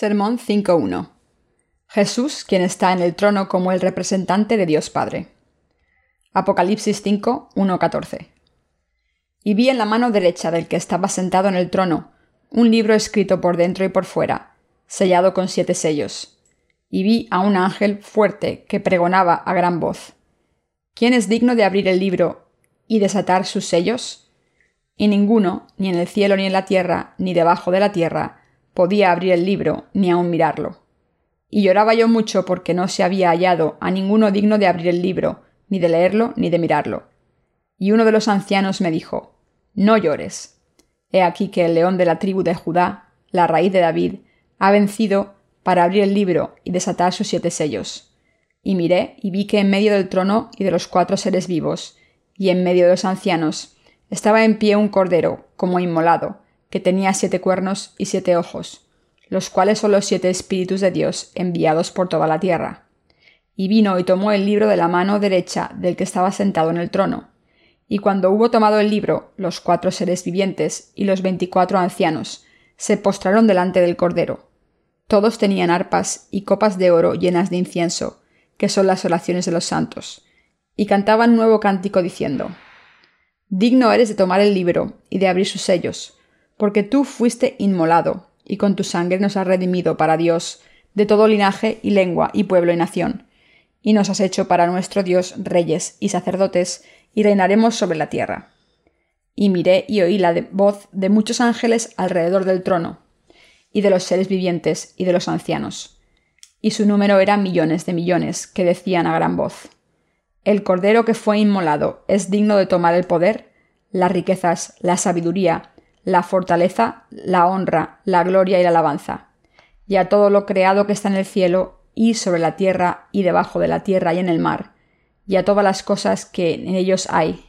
Sermón 5.1. Jesús, quien está en el trono como el representante de Dios Padre. Apocalipsis 5.1.14. Y vi en la mano derecha del que estaba sentado en el trono un libro escrito por dentro y por fuera, sellado con siete sellos. Y vi a un ángel fuerte que pregonaba a gran voz. ¿Quién es digno de abrir el libro y desatar sus sellos? Y ninguno, ni en el cielo ni en la tierra, ni debajo de la tierra, podía abrir el libro ni aun mirarlo. Y lloraba yo mucho porque no se había hallado a ninguno digno de abrir el libro, ni de leerlo, ni de mirarlo. Y uno de los ancianos me dijo, No llores. He aquí que el león de la tribu de Judá, la raíz de David, ha vencido para abrir el libro y desatar sus siete sellos. Y miré y vi que en medio del trono y de los cuatro seres vivos, y en medio de los ancianos, estaba en pie un cordero, como inmolado, que tenía siete cuernos y siete ojos, los cuales son los siete espíritus de Dios enviados por toda la tierra. Y vino y tomó el libro de la mano derecha del que estaba sentado en el trono. Y cuando hubo tomado el libro, los cuatro seres vivientes y los veinticuatro ancianos se postraron delante del Cordero. Todos tenían arpas y copas de oro llenas de incienso, que son las oraciones de los santos, y cantaban nuevo cántico diciendo, Digno eres de tomar el libro y de abrir sus sellos, porque tú fuiste inmolado, y con tu sangre nos has redimido para Dios, de todo linaje y lengua y pueblo y nación, y nos has hecho para nuestro Dios reyes y sacerdotes, y reinaremos sobre la tierra. Y miré y oí la voz de muchos ángeles alrededor del trono, y de los seres vivientes y de los ancianos. Y su número era millones de millones, que decían a gran voz. El Cordero que fue inmolado es digno de tomar el poder, las riquezas, la sabiduría, la fortaleza, la honra, la gloria y la alabanza, y a todo lo creado que está en el cielo y sobre la tierra y debajo de la tierra y en el mar, y a todas las cosas que en ellos hay.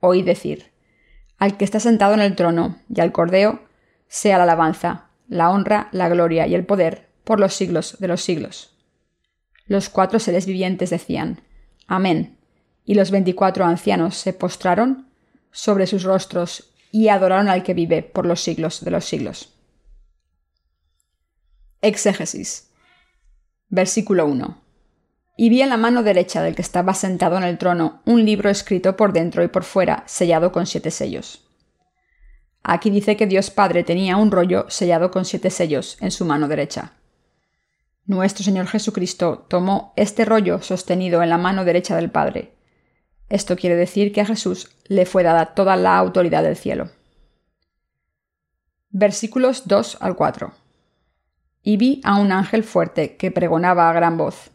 Oí decir, al que está sentado en el trono y al cordeo, sea la alabanza, la honra, la gloria y el poder por los siglos de los siglos. Los cuatro seres vivientes decían, Amén, y los veinticuatro ancianos se postraron sobre sus rostros y adoraron al que vive por los siglos de los siglos. Exégesis. Versículo 1. Y vi en la mano derecha del que estaba sentado en el trono un libro escrito por dentro y por fuera, sellado con siete sellos. Aquí dice que Dios Padre tenía un rollo sellado con siete sellos en su mano derecha. Nuestro Señor Jesucristo tomó este rollo sostenido en la mano derecha del Padre esto quiere decir que a Jesús le fue dada toda la autoridad del cielo. Versículos 2 al 4. Y vi a un ángel fuerte que pregonaba a gran voz,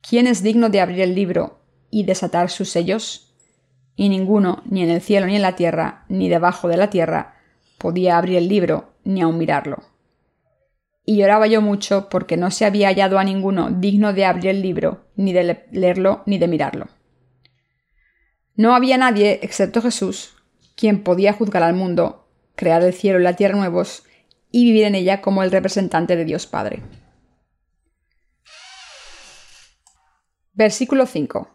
¿Quién es digno de abrir el libro y desatar sus sellos? Y ninguno, ni en el cielo ni en la tierra, ni debajo de la tierra, podía abrir el libro ni aun mirarlo. Y lloraba yo mucho porque no se había hallado a ninguno digno de abrir el libro, ni de leerlo, ni de mirarlo. No había nadie, excepto Jesús, quien podía juzgar al mundo, crear el cielo y la tierra nuevos y vivir en ella como el representante de Dios Padre. Versículo 5.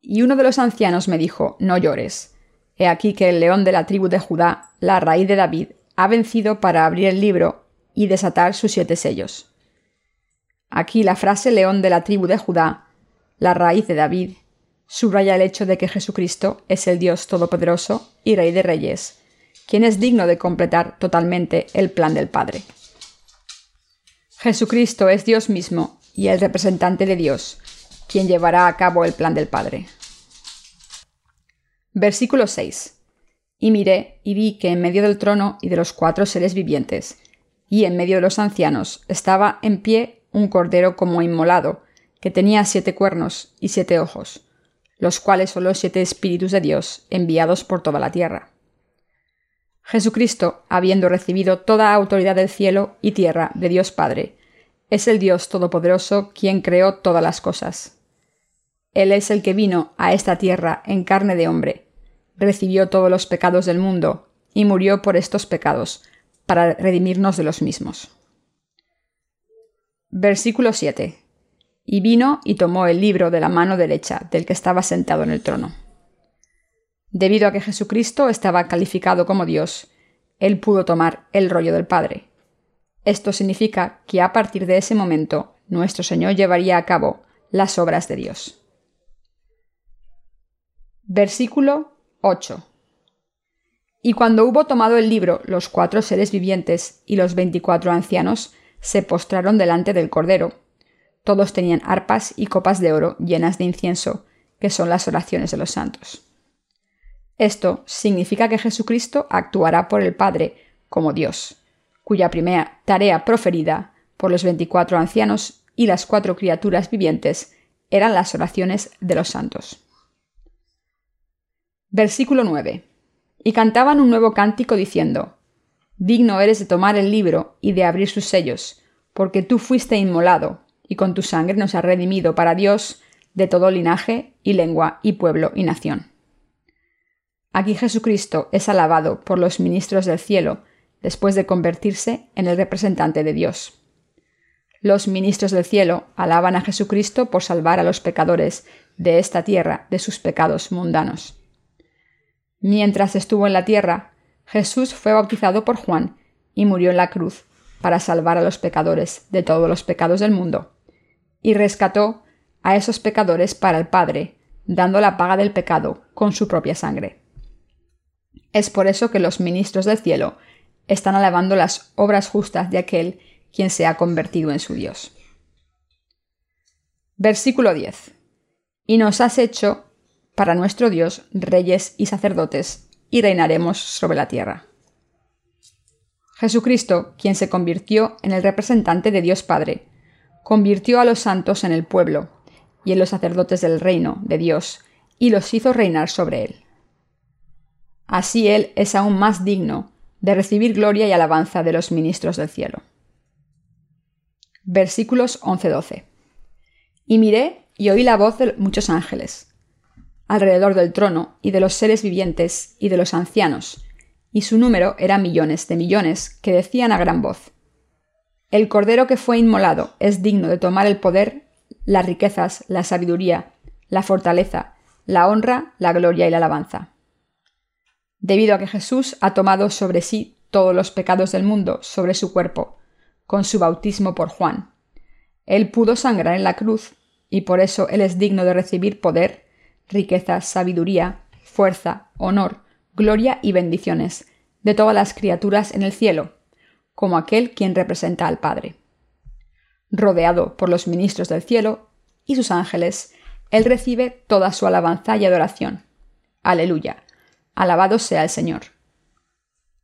Y uno de los ancianos me dijo, No llores. He aquí que el león de la tribu de Judá, la raíz de David, ha vencido para abrir el libro y desatar sus siete sellos. Aquí la frase león de la tribu de Judá, la raíz de David, subraya el hecho de que Jesucristo es el Dios Todopoderoso y Rey de Reyes, quien es digno de completar totalmente el plan del Padre. Jesucristo es Dios mismo y el representante de Dios, quien llevará a cabo el plan del Padre. Versículo 6. Y miré y vi que en medio del trono y de los cuatro seres vivientes, y en medio de los ancianos, estaba en pie un cordero como inmolado, que tenía siete cuernos y siete ojos los cuales son los siete espíritus de Dios enviados por toda la tierra. Jesucristo, habiendo recibido toda autoridad del cielo y tierra de Dios Padre, es el Dios Todopoderoso quien creó todas las cosas. Él es el que vino a esta tierra en carne de hombre, recibió todos los pecados del mundo y murió por estos pecados, para redimirnos de los mismos. Versículo 7 y vino y tomó el libro de la mano derecha del que estaba sentado en el trono. Debido a que Jesucristo estaba calificado como Dios, él pudo tomar el rollo del Padre. Esto significa que a partir de ese momento nuestro Señor llevaría a cabo las obras de Dios. Versículo 8. Y cuando hubo tomado el libro, los cuatro seres vivientes y los veinticuatro ancianos se postraron delante del Cordero. Todos tenían arpas y copas de oro llenas de incienso, que son las oraciones de los santos. Esto significa que Jesucristo actuará por el Padre como Dios, cuya primera tarea proferida por los veinticuatro ancianos y las cuatro criaturas vivientes eran las oraciones de los santos. Versículo 9 y cantaban un nuevo cántico diciendo, Digno eres de tomar el libro y de abrir sus sellos, porque tú fuiste inmolado, y con tu sangre nos has redimido para Dios de todo linaje y lengua y pueblo y nación. Aquí Jesucristo es alabado por los ministros del cielo después de convertirse en el representante de Dios. Los ministros del cielo alaban a Jesucristo por salvar a los pecadores de esta tierra de sus pecados mundanos. Mientras estuvo en la tierra, Jesús fue bautizado por Juan y murió en la cruz para salvar a los pecadores de todos los pecados del mundo, y rescató a esos pecadores para el Padre, dando la paga del pecado con su propia sangre. Es por eso que los ministros del cielo están alabando las obras justas de aquel quien se ha convertido en su Dios. Versículo 10. Y nos has hecho para nuestro Dios reyes y sacerdotes, y reinaremos sobre la tierra. Jesucristo, quien se convirtió en el representante de Dios Padre, convirtió a los santos en el pueblo y en los sacerdotes del reino de Dios, y los hizo reinar sobre él. Así él es aún más digno de recibir gloria y alabanza de los ministros del cielo. Versículos 11-12. Y miré y oí la voz de muchos ángeles, alrededor del trono y de los seres vivientes y de los ancianos, y su número era millones de millones, que decían a gran voz, El Cordero que fue inmolado es digno de tomar el poder, las riquezas, la sabiduría, la fortaleza, la honra, la gloria y la alabanza. Debido a que Jesús ha tomado sobre sí todos los pecados del mundo sobre su cuerpo, con su bautismo por Juan. Él pudo sangrar en la cruz, y por eso Él es digno de recibir poder, riqueza, sabiduría, fuerza, honor, gloria y bendiciones de todas las criaturas en el cielo, como aquel quien representa al Padre. Rodeado por los ministros del cielo y sus ángeles, Él recibe toda su alabanza y adoración. Aleluya. Alabado sea el Señor.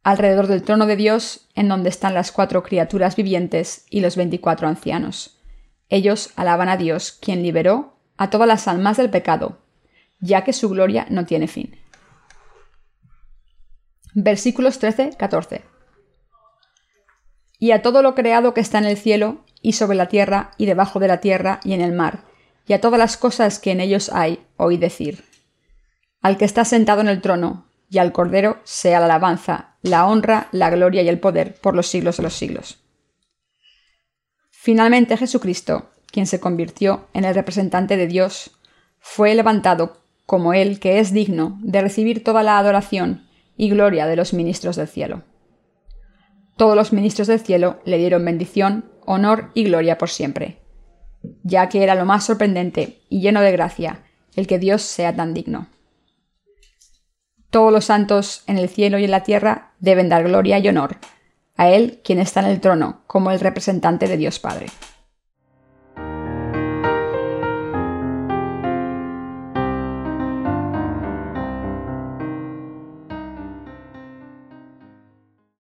Alrededor del trono de Dios, en donde están las cuatro criaturas vivientes y los veinticuatro ancianos. Ellos alaban a Dios, quien liberó a todas las almas del pecado ya que su gloria no tiene fin. Versículos 13-14. Y a todo lo creado que está en el cielo, y sobre la tierra, y debajo de la tierra, y en el mar, y a todas las cosas que en ellos hay, oí decir. Al que está sentado en el trono, y al Cordero, sea la alabanza, la honra, la gloria y el poder por los siglos de los siglos. Finalmente Jesucristo, quien se convirtió en el representante de Dios, fue levantado como Él que es digno de recibir toda la adoración y gloria de los ministros del cielo. Todos los ministros del cielo le dieron bendición, honor y gloria por siempre, ya que era lo más sorprendente y lleno de gracia el que Dios sea tan digno. Todos los santos en el cielo y en la tierra deben dar gloria y honor a Él quien está en el trono como el representante de Dios Padre.